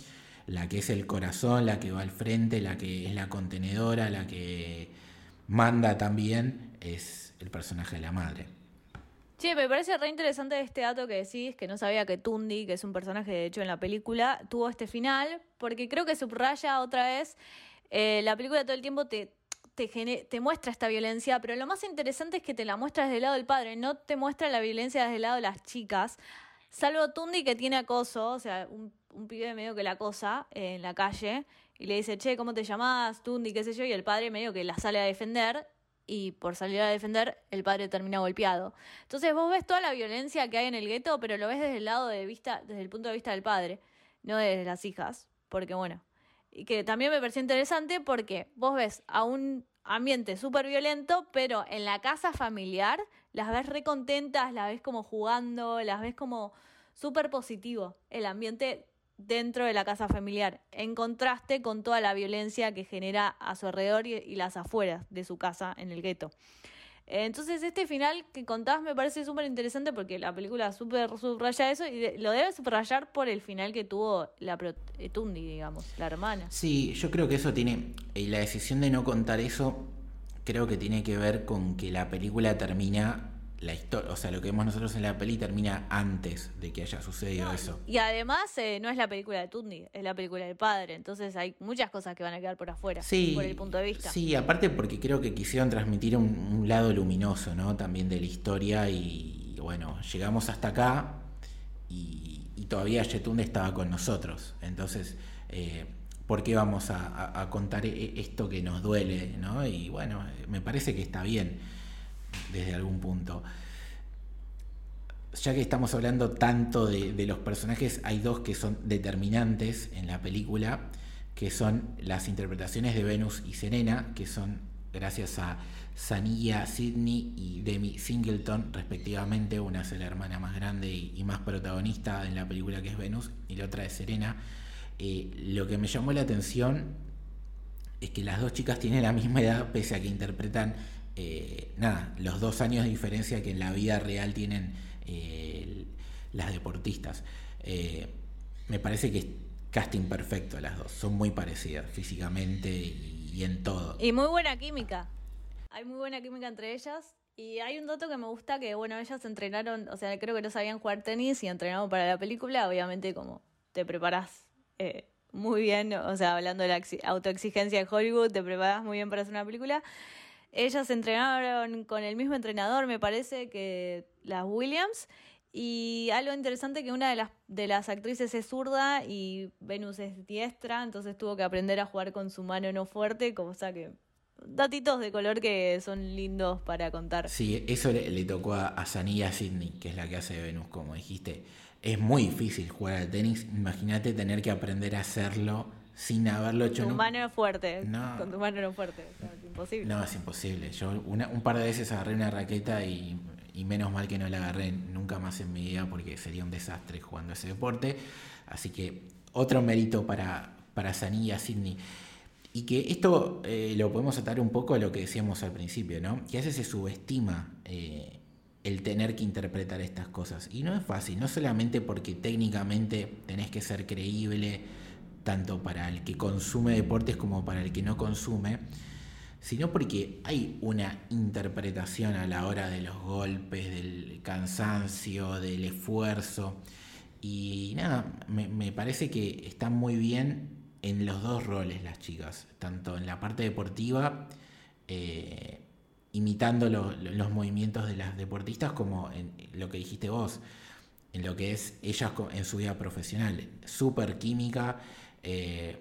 la que es el corazón, la que va al frente, la que es la contenedora, la que manda también, es el personaje de la madre. Sí, me parece re interesante este dato que decís, que no sabía que Tundi, que es un personaje de hecho en la película, tuvo este final, porque creo que subraya otra vez, eh, la película todo el tiempo te, te, te, muestra esta violencia, pero lo más interesante es que te la muestra desde el lado del padre, no te muestra la violencia desde el lado de las chicas, salvo Tundi que tiene acoso, o sea, un, un pibe medio que la acosa eh, en la calle y le dice, che, ¿cómo te llamás? Tundi, qué sé yo, y el padre medio que la sale a defender y por salir a defender el padre termina golpeado. Entonces vos ves toda la violencia que hay en el gueto, pero lo ves desde el lado de vista, desde el punto de vista del padre, no desde las hijas, porque bueno, y que también me pareció interesante porque vos ves a un ambiente súper violento, pero en la casa familiar las ves recontentas, las ves como jugando, las ves como súper positivo, el ambiente dentro de la casa familiar, en contraste con toda la violencia que genera a su alrededor y, las afueras de su casa en el gueto. Entonces este final que contás me parece súper interesante porque la película super subraya eso y lo debe subrayar por el final que tuvo la Tundi, digamos, la hermana. Sí, yo creo que eso tiene, y la decisión de no contar eso creo que tiene que ver con que la película termina la historia, o sea, lo que vemos nosotros en la peli termina antes de que haya sucedido no, eso. Y además eh, no es la película de Tundi, es la película del padre, entonces hay muchas cosas que van a quedar por afuera, sí, por el punto de vista. Sí, aparte porque creo que quisieron transmitir un, un lado luminoso, ¿no? También de la historia y, y bueno, llegamos hasta acá y, y todavía Yetunde estaba con nosotros, entonces... Eh, ¿Por qué vamos a, a, a, contar esto que nos duele? ¿no? Y bueno, me parece que está bien desde algún punto. Ya que estamos hablando tanto de, los personajes, hay dos que son determinantes en la película, que son las interpretaciones de Venus y Serena, que son gracias a Sanilla Sidney y Demi Singleton, respectivamente. Una es la hermana más grande y, y, más protagonista en la película que es Venus, y la otra es Serena. Eh, lo que me llamó la atención es que las dos chicas tienen la misma edad, pese a que interpretan eh, nada, los dos años de diferencia que en la vida real tienen eh, las deportistas. Eh, me parece que es casting perfecto las dos, son muy parecidas físicamente y, en todo. Y muy buena química. Hay muy buena química entre ellas. Y hay un dato que me gusta que, bueno, ellas entrenaron, o sea, creo que no sabían jugar tenis y entrenaron para la película, obviamente como te preparás eh, muy bien, o sea, hablando de la autoexigencia de Hollywood, te preparas muy bien para hacer una película. Ellas entrenaron con el mismo entrenador, me parece, que las Williams. Y algo interesante que una de las, de las actrices es zurda y Venus es diestra, entonces tuvo que aprender a jugar con su mano no fuerte, como sea que datitos de color que son lindos para contar. Sí, eso le, tocó a, a Sanilla Sidney, que es la que hace Venus, como dijiste. Es muy difícil jugar al tenis. Imagínate tener que aprender a hacerlo sin haberlo hecho. Con tu mano fuerte. No. Con tu mano no fuerte. es imposible. No, es imposible. Yo un par de veces agarré una raqueta y, menos mal que no la agarré nunca más en mi vida porque sería un desastre jugando ese deporte. Así que otro mérito para, para Sanilla Sidney. Y que esto eh, lo podemos atar un poco a lo que decíamos al principio, ¿no? Que a veces se subestima eh, el tener que interpretar estas cosas. Y no es fácil, no solamente porque técnicamente tenés que ser creíble, tanto para el que consume deportes como para el que no consume, sino porque hay una interpretación a la hora de los golpes, del cansancio, del esfuerzo. Y nada, me, parece que están muy bien en los dos roles las chicas, tanto en la parte deportiva, eh, imitando los movimientos de las deportistas, como en lo que dijiste vos, en lo que es ellas en su vida profesional. Súper química. Eh,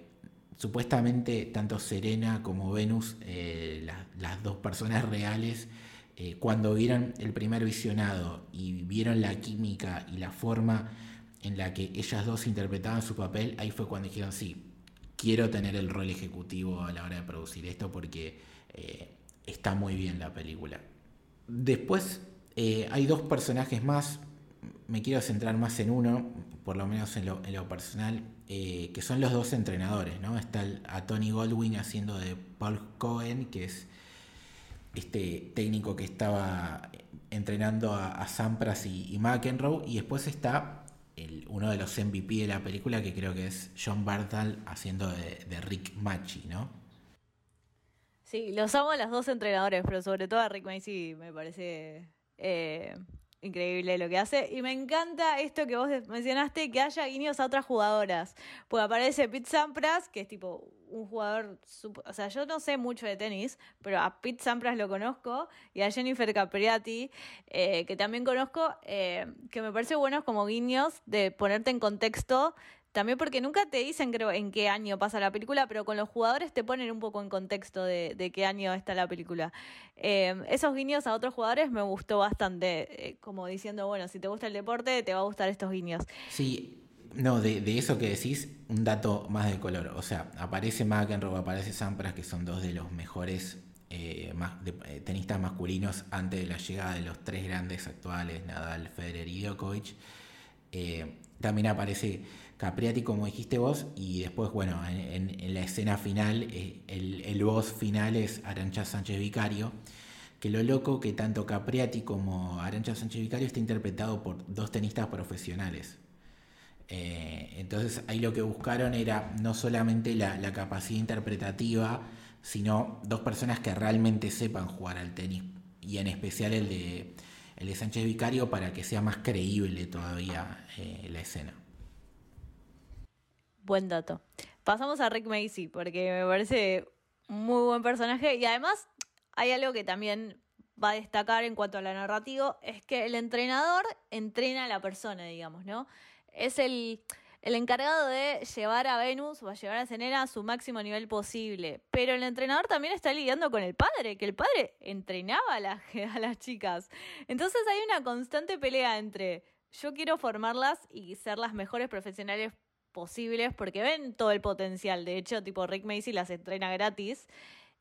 supuestamente tanto Serena como Venus, eh, las dos personas reales, cuando vieron el primer visionado y vieron la química y la forma en la que ellas dos interpretaban su papel, ahí fue cuando dijeron, sí, quiero tener el rol ejecutivo a la hora de producir esto porque eh, está muy bien la película. Después eh, hay dos personajes más, me quiero centrar más en uno, por lo menos en lo, personal, eh, que son los dos entrenadores, ¿no? Está a Tony Goldwyn haciendo de Paul Cohen, que es este técnico que estaba entrenando a, Sampras y, y McEnroe, y después está uno de los MVP de la película, que creo que es John Bartal haciendo de, Rick Machi, ¿no? Sí, los amo a los dos entrenadores, pero sobre todo a Rick Machi me parece eh, increíble lo que hace. Y me encanta esto que vos mencionaste, que haya guiños a otras jugadoras. Pues aparece Pete Sampras, que es tipo un jugador, o sea, yo no sé mucho de tenis, pero a Pete Sampras lo conozco y a Jennifer Capriati, eh, que también conozco, eh, que me parece buenos como guiños de ponerte en contexto también porque nunca te dicen, creo, en qué año pasa la película, pero con los jugadores te ponen un poco en contexto de, qué año está la película. Em, esos guiños a otros jugadores me gustó bastante, eh, como diciendo, bueno, si te gusta el deporte, te va a gustar estos guiños. Sí, no, de, eso que decís, un dato más de color. O sea, aparece McEnroe, aparece Sampras, que son dos de los mejores eh, eh, tenistas masculinos antes de la llegada de los tres grandes actuales, Nadal, Federer y Djokovic. también aparece Capriati, como dijiste vos, y después, bueno, en, la escena final, eh, el, el boss final es Arancha Sánchez Vicario, que lo loco que tanto Capriati como Arancha Sánchez Vicario está interpretado por dos tenistas profesionales. Eh, entonces ahí lo que buscaron era no solamente la, capacidad interpretativa, sino dos personas que realmente sepan jugar al tenis, y en especial el de, el de Sánchez Vicario para que sea más creíble todavía eh, la escena. Buen dato. Pasamos a Rick Macy, porque me parece muy buen personaje y además hay algo que también va a destacar en cuanto a la narrativa, es que el entrenador entrena a la persona, digamos, ¿no? Es el, el encargado de llevar a Venus o a llevar a Senena a su máximo nivel posible. Pero el entrenador también está lidiando con el padre, que el padre entrenaba a, a las chicas. Entonces hay una constante pelea entre yo quiero formarlas y ser las mejores profesionales posibles porque ven todo el potencial. De hecho, tipo Rick Macy las entrena gratis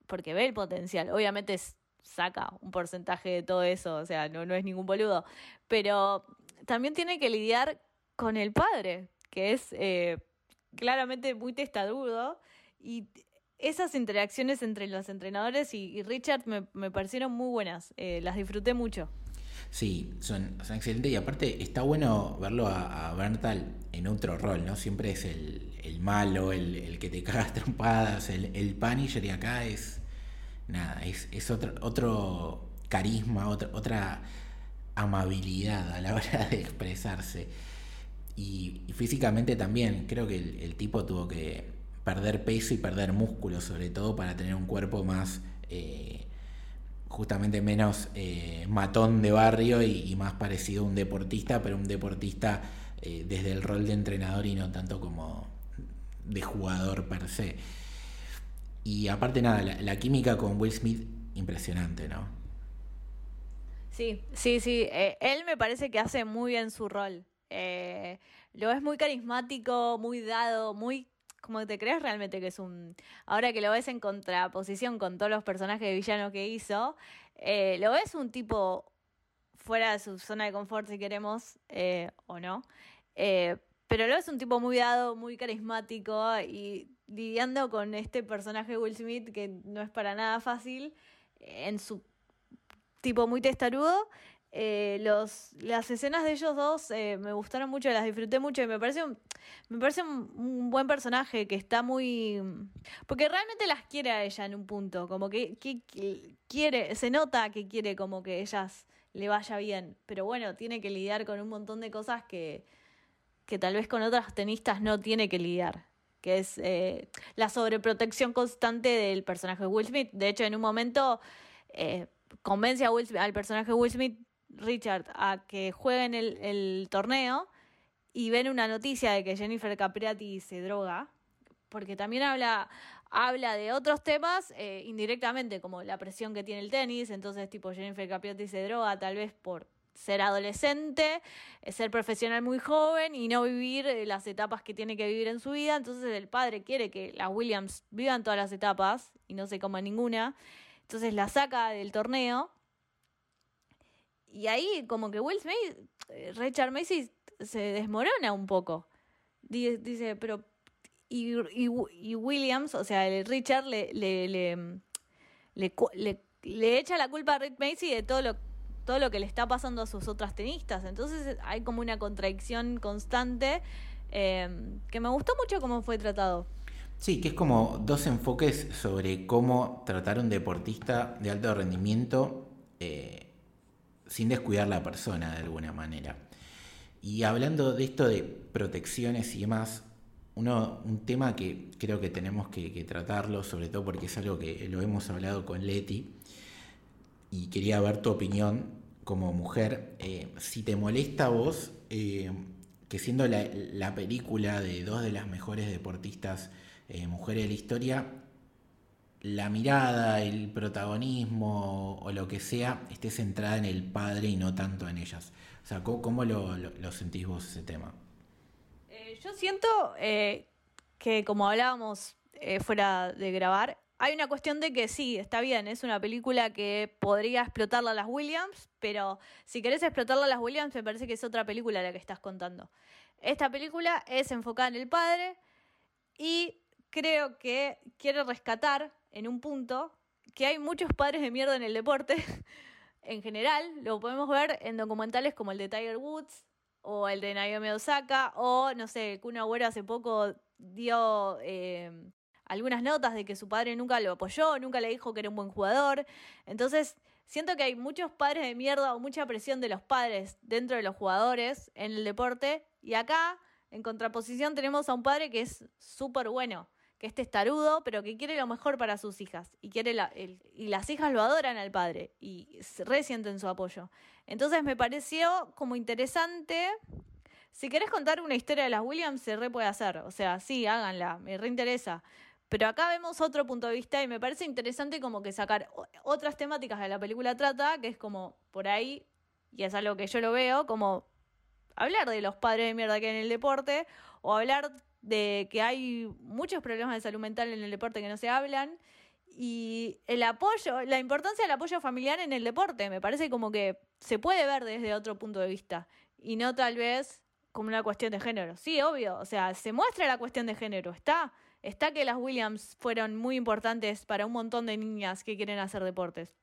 porque ve el potencial. Obviamente saca un porcentaje de todo eso, o sea, no, no es ningún boludo. Pero también tiene que lidiar con el padre, que es eh, claramente muy testarudo. Y esas interacciones entre los entrenadores y, Richard me, parecieron muy buenas. Eh, las disfruté mucho. Sí, son, excelentes y aparte está bueno verlo a, a en otro rol, ¿no? Siempre es el, malo, el, que te cagas trompadas, el, el y acá es, nada, es, otro, otro carisma, otra, otra amabilidad a la hora de expresarse. Y, físicamente también, creo que el, tipo tuvo que perder peso y perder músculo sobre todo para tener un cuerpo más... Eh, justamente menos eh, matón de barrio y, más parecido a un deportista, pero un deportista eh, desde el rol de entrenador y no tanto como de jugador per se. Y aparte nada, la, química con Will Smith, impresionante, ¿no? Sí, sí, sí. Eh, él me parece que hace muy bien su rol. lo es muy carismático, muy dado, muy como te crees realmente que es un... Ahora que lo ves en contraposición con todos los personajes de villano que hizo, eh, lo ves un tipo fuera de su zona de confort si queremos, eh, o no. Eh, pero lo ves un tipo muy dado, muy carismático y lidiando con este personaje Will Smith que no es para nada fácil, en su tipo muy testarudo. Eh, las escenas de ellos dos eh, me gustaron mucho, las disfruté mucho y me parece, un, me parece un, buen personaje que está muy... Porque realmente las quiere a ella en un punto, como que, quiere, se nota que quiere como que ellas le vaya bien, pero bueno, tiene que lidiar con un montón de cosas que, que tal vez con otras tenistas no tiene que lidiar que es eh, la sobreprotección constante del personaje de Will Smith. De hecho, en un momento convence a al personaje de Will Smith Richard a que jueguen el, el torneo y ven una noticia de que Jennifer Capriati se droga, porque también habla, habla de otros temas eh, indirectamente, como la presión que tiene el tenis, entonces tipo Jennifer Capriati se droga tal vez por ser adolescente, eh, ser profesional muy joven y no vivir eh, las etapas que tiene que vivir en su vida, entonces el padre quiere que las Williams vivan todas las etapas y no se coma ninguna, entonces la saca del torneo y ahí como que Will Smith, eh, Richard Macy se desmorona un poco. Dice, pero... Y, Williams, o sea, el Richard le, le, le, le, echa la culpa a Rick Macy de todo lo, todo lo que le está pasando a sus otras tenistas. Entonces hay como una contradicción constante em, que me gustó mucho cómo fue tratado. Sí, que es como dos enfoques sobre cómo tratar a un deportista de alto rendimiento eh, sin descuidar la persona de alguna manera. Y hablando de esto de protecciones y demás, uno, un tema que creo que tenemos que, tratarlo, sobre todo porque es algo que lo hemos hablado con Leti, y quería ver tu opinión como mujer. Eh, si te molesta a vos, eh, que siendo la, película de dos de las mejores deportistas eh, mujeres de la historia, la mirada, el protagonismo o lo que sea esté centrada en el padre y no tanto en ellas. O sea, ¿cómo, lo, sentís vos ese tema? Eh, yo siento eh, que como hablábamos eh, fuera de grabar, hay una cuestión de que sí, está bien, es una película que podría explotarla a las Williams, pero si querés explotarla a las Williams me parece que es otra película la que estás contando. Esta película es enfocada en el padre y creo que quiere rescatar en un punto que hay muchos padres de mierda en el deporte. en general, lo podemos ver en documentales como el de Tiger Woods o el de Naomi Osaka o, no sé, Kun Agüero hace poco dio eh, algunas notas de que su padre nunca lo apoyó, nunca le dijo que era un buen jugador. Entonces, siento que hay muchos padres de mierda o mucha presión de los padres dentro de los jugadores en el deporte y acá, en contraposición, tenemos a un padre que es súper bueno que es testarudo, pero que quiere lo mejor para sus hijas. Y, quiere la, y las hijas lo adoran al padre y resienten su apoyo. Entonces me pareció como interesante. Si querés contar una historia de las Williams, se re puede hacer. O sea, sí, háganla, me reinteresa. Pero acá vemos otro punto de vista y me parece interesante como que sacar otras temáticas de la película trata, que es como por ahí, y es algo que yo lo veo, como hablar de los padres de mierda que hay en el deporte, o hablar de que hay muchos problemas de salud mental en el deporte que no se hablan y el apoyo, la importancia del apoyo familiar en el deporte, me parece como que se puede ver desde otro punto de vista y no tal vez como una cuestión de género. Sí, obvio, o sea, se muestra la cuestión de género, está, está que las Williams fueron muy importantes para un montón de niñas que quieren hacer deportes,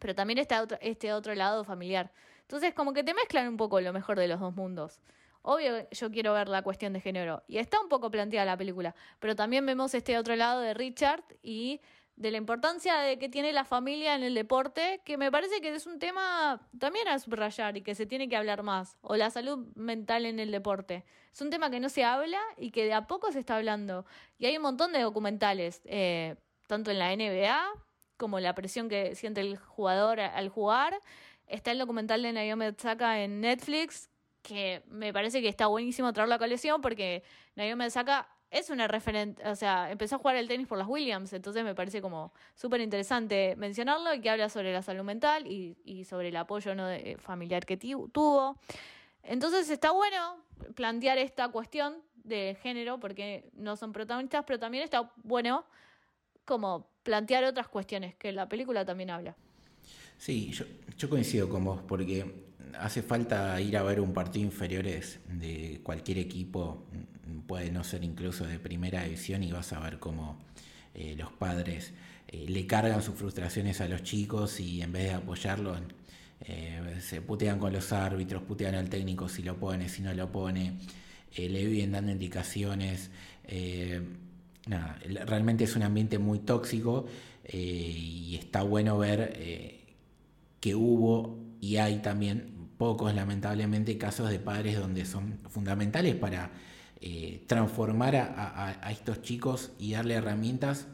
pero también está este otro lado familiar. Entonces, como que te mezclan un poco lo mejor de los dos mundos. Obvio, yo quiero ver la cuestión de género. Y está un poco planteada la película. Pero también vemos este otro lado de Richard y de la importancia de que tiene la familia en el deporte, que me parece que es un tema también a subrayar y que se tiene que hablar más. O la salud mental en el deporte. Es un tema que no se habla y que de a poco se está hablando. Y hay un montón de documentales, eh, tanto en la NBA como la presión que siente el jugador al jugar. Está el documental de Naomi Osaka en Netflix, que me parece que está buenísimo traerlo a colección porque Naomi Osaka es una referente, o sea, empezó a jugar el tenis por las Williams, entonces me parece como súper interesante mencionarlo y que habla sobre la salud mental y, sobre el apoyo de, familiar que tuvo. Entonces está bueno plantear esta cuestión de género porque no son protagonistas, pero también está bueno como plantear otras cuestiones que la película también habla. Sí, yo coincido con vos porque hace falta ir a ver un partido inferiores de cualquier equipo, puede no ser incluso de primera división y vas a ver cómo eh, los padres eh, le cargan sus frustraciones a los chicos y en vez de apoyarlo eh, se putean con los árbitros, putean al técnico si lo pone, si no lo pone, le viven dando indicaciones. nada, realmente es un ambiente muy tóxico y está bueno ver que hubo y hay también pocos, lamentablemente, casos de padres donde son fundamentales para eh, transformar a, estos chicos y darle herramientas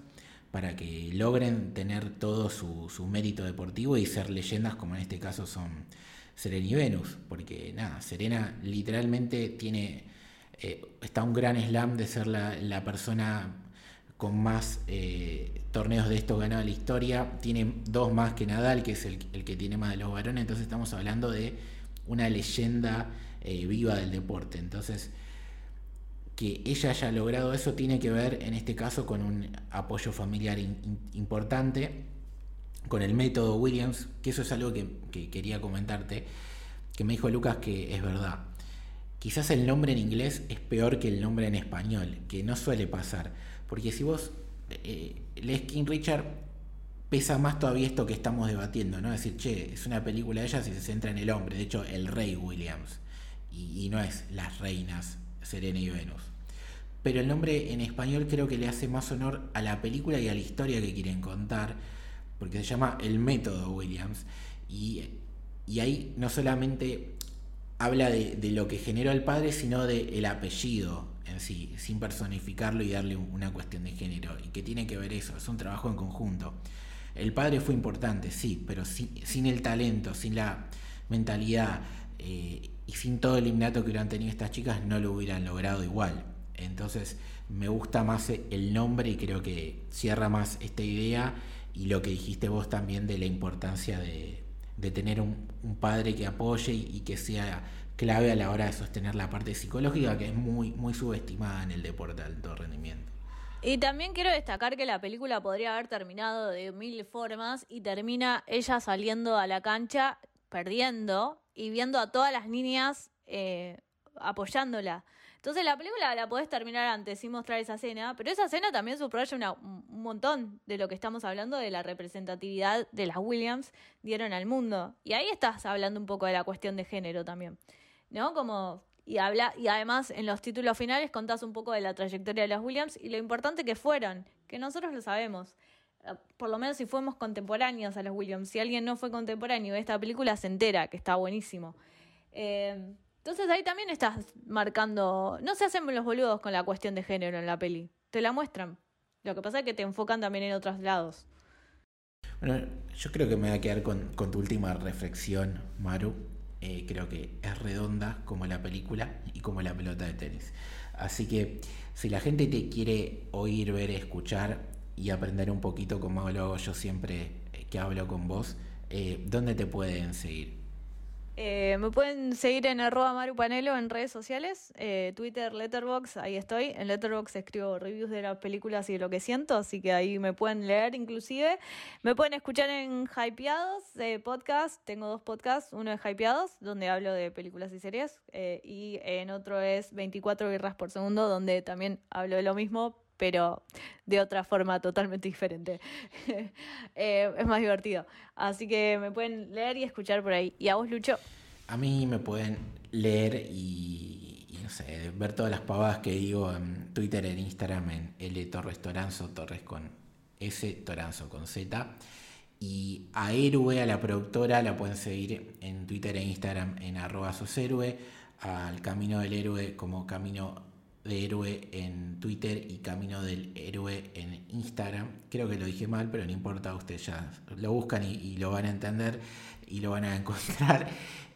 para que logren tener todo su, mérito deportivo y ser leyendas como en este caso son Serena y Venus, porque nada, Serena literalmente tiene, eh, está un gran slam de ser la, persona con más eh, torneos de esto ganado en la historia, tiene dos más que Nadal, que es el, que tiene más de los varones, entonces estamos hablando de una leyenda eh, viva del deporte. Entonces, que ella haya logrado eso tiene que ver en este caso con un apoyo familiar importante, con el método Williams, que eso es algo que, quería comentarte, que me dijo Lucas que es verdad. Quizás el nombre en inglés es peor que el nombre en español, que no suele pasar, porque si vos eh, lees King Richard pesa más todavía esto que estamos debatiendo, ¿no? Es decir, che, es una película de ellas y se centra en el hombre, de hecho, el rey Williams, y, no es las reinas Serena y Venus. Pero el nombre en español creo que le hace más honor a la película y a la historia que quieren contar, porque se llama El método Williams, y, ahí no solamente habla de, lo que generó el padre, sino del el apellido en sí, sin personificarlo y darle una cuestión de género, y que tiene que ver eso, es un trabajo en conjunto. El padre fue importante, sí, pero sin, el talento, sin la mentalidad eh, y sin todo el innato que hubieran tenido estas chicas, no lo hubieran logrado igual. Entonces me gusta más el nombre y creo que cierra más esta idea y lo que dijiste vos también de la importancia de, tener un, padre que apoye y, que sea clave a la hora de sostener la parte psicológica que es muy, muy subestimada en el deporte de alto rendimiento. Y también quiero destacar que la película podría haber terminado de mil formas y termina ella saliendo a la cancha perdiendo y viendo a todas las niñas eh, apoyándola. Entonces la película la podés terminar antes sin mostrar esa escena, pero esa escena también subraya un montón de lo que estamos hablando de la representatividad de las Williams dieron al mundo. Y ahí estás hablando un poco de la cuestión de género también. ¿No? Como y habla y además en los títulos finales contás un poco de la trayectoria de las Williams y lo importante que fueron, que nosotros lo sabemos. Eh, por lo menos si fuimos contemporáneos a los Williams, si alguien no fue contemporáneo de esta película se entera, que está buenísimo. Eh, entonces ahí también estás marcando, no se hacen los boludos con la cuestión de género en la peli, te la muestran. Lo que pasa es que te enfocan también en otros lados. Bueno, yo creo que me voy a quedar con tu última reflexión, Maru. Eh, creo que es redonda como la película y como la pelota de tenis. Así que si la gente te quiere oír, ver, escuchar y aprender un poquito como lo hago yo siempre eh, que hablo con vos, eh, ¿dónde te pueden seguir? Eh, me pueden seguir en arroba marupanelo en redes sociales, eh, Twitter, Letterbox, ahí estoy. En Letterbox escribo reviews de las películas y de lo que siento, así que ahí me pueden leer inclusive. Me pueden escuchar en Hypeados, eh, podcast, tengo dos podcasts, uno es Hypeados, donde hablo de películas y series, eh, y en otro es 24 birras por segundo, donde también hablo de lo mismo, pero de otra forma totalmente diferente. Eh, es más divertido. Así que me pueden leer y escuchar por ahí. ¿Y a vos, Lucho? A mí me pueden leer y, no sé, ver todas las pavadas que digo en Twitter, en Instagram, en L Torres Toranzo, Torres con S, Toranzo con Z. Y a Héroe, a la productora, la pueden seguir en Twitter e Instagram en arroba soshéroe, al Camino del Héroe como Camino de Héroe en Twitter y Camino del Héroe en Instagram. Creo que lo dije mal, pero no importa, ustedes ya lo buscan y, lo van a entender y lo van a encontrar.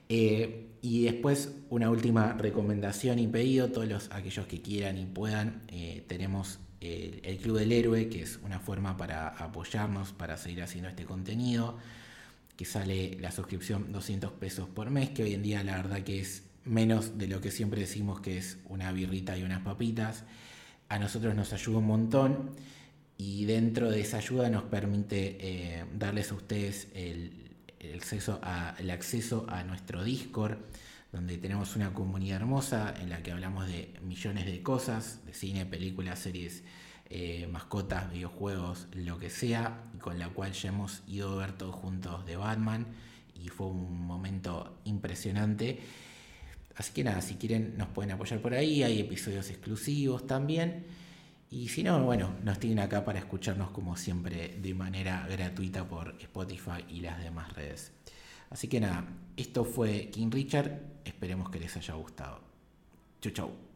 Eh, y después una última recomendación y pedido, todos los, aquellos que quieran y puedan, eh, tenemos el, el, Club del Héroe, que es una forma para apoyarnos, para seguir haciendo este contenido, que sale la suscripción 200 pesos por mes, que hoy en día la verdad que es menos de lo que siempre decimos que es una birrita y unas papitas. A nosotros nos ayuda un montón y dentro de esa ayuda nos permite eh, darles a ustedes el, acceso a, acceso a nuestro Discord, donde tenemos una comunidad hermosa en la que hablamos de millones de cosas, de cine, películas, series, eh, mascotas, videojuegos, lo que sea, con la cual ya hemos ido a ver todos juntos de Batman y fue un momento impresionante. Así que nada, si quieren nos pueden apoyar por ahí, hay episodios exclusivos también. Y si no, bueno, nos tienen acá para escucharnos como siempre de manera gratuita por Spotify y las demás redes. Así que nada, esto fue King Richard, esperemos que les haya gustado. Chau chau.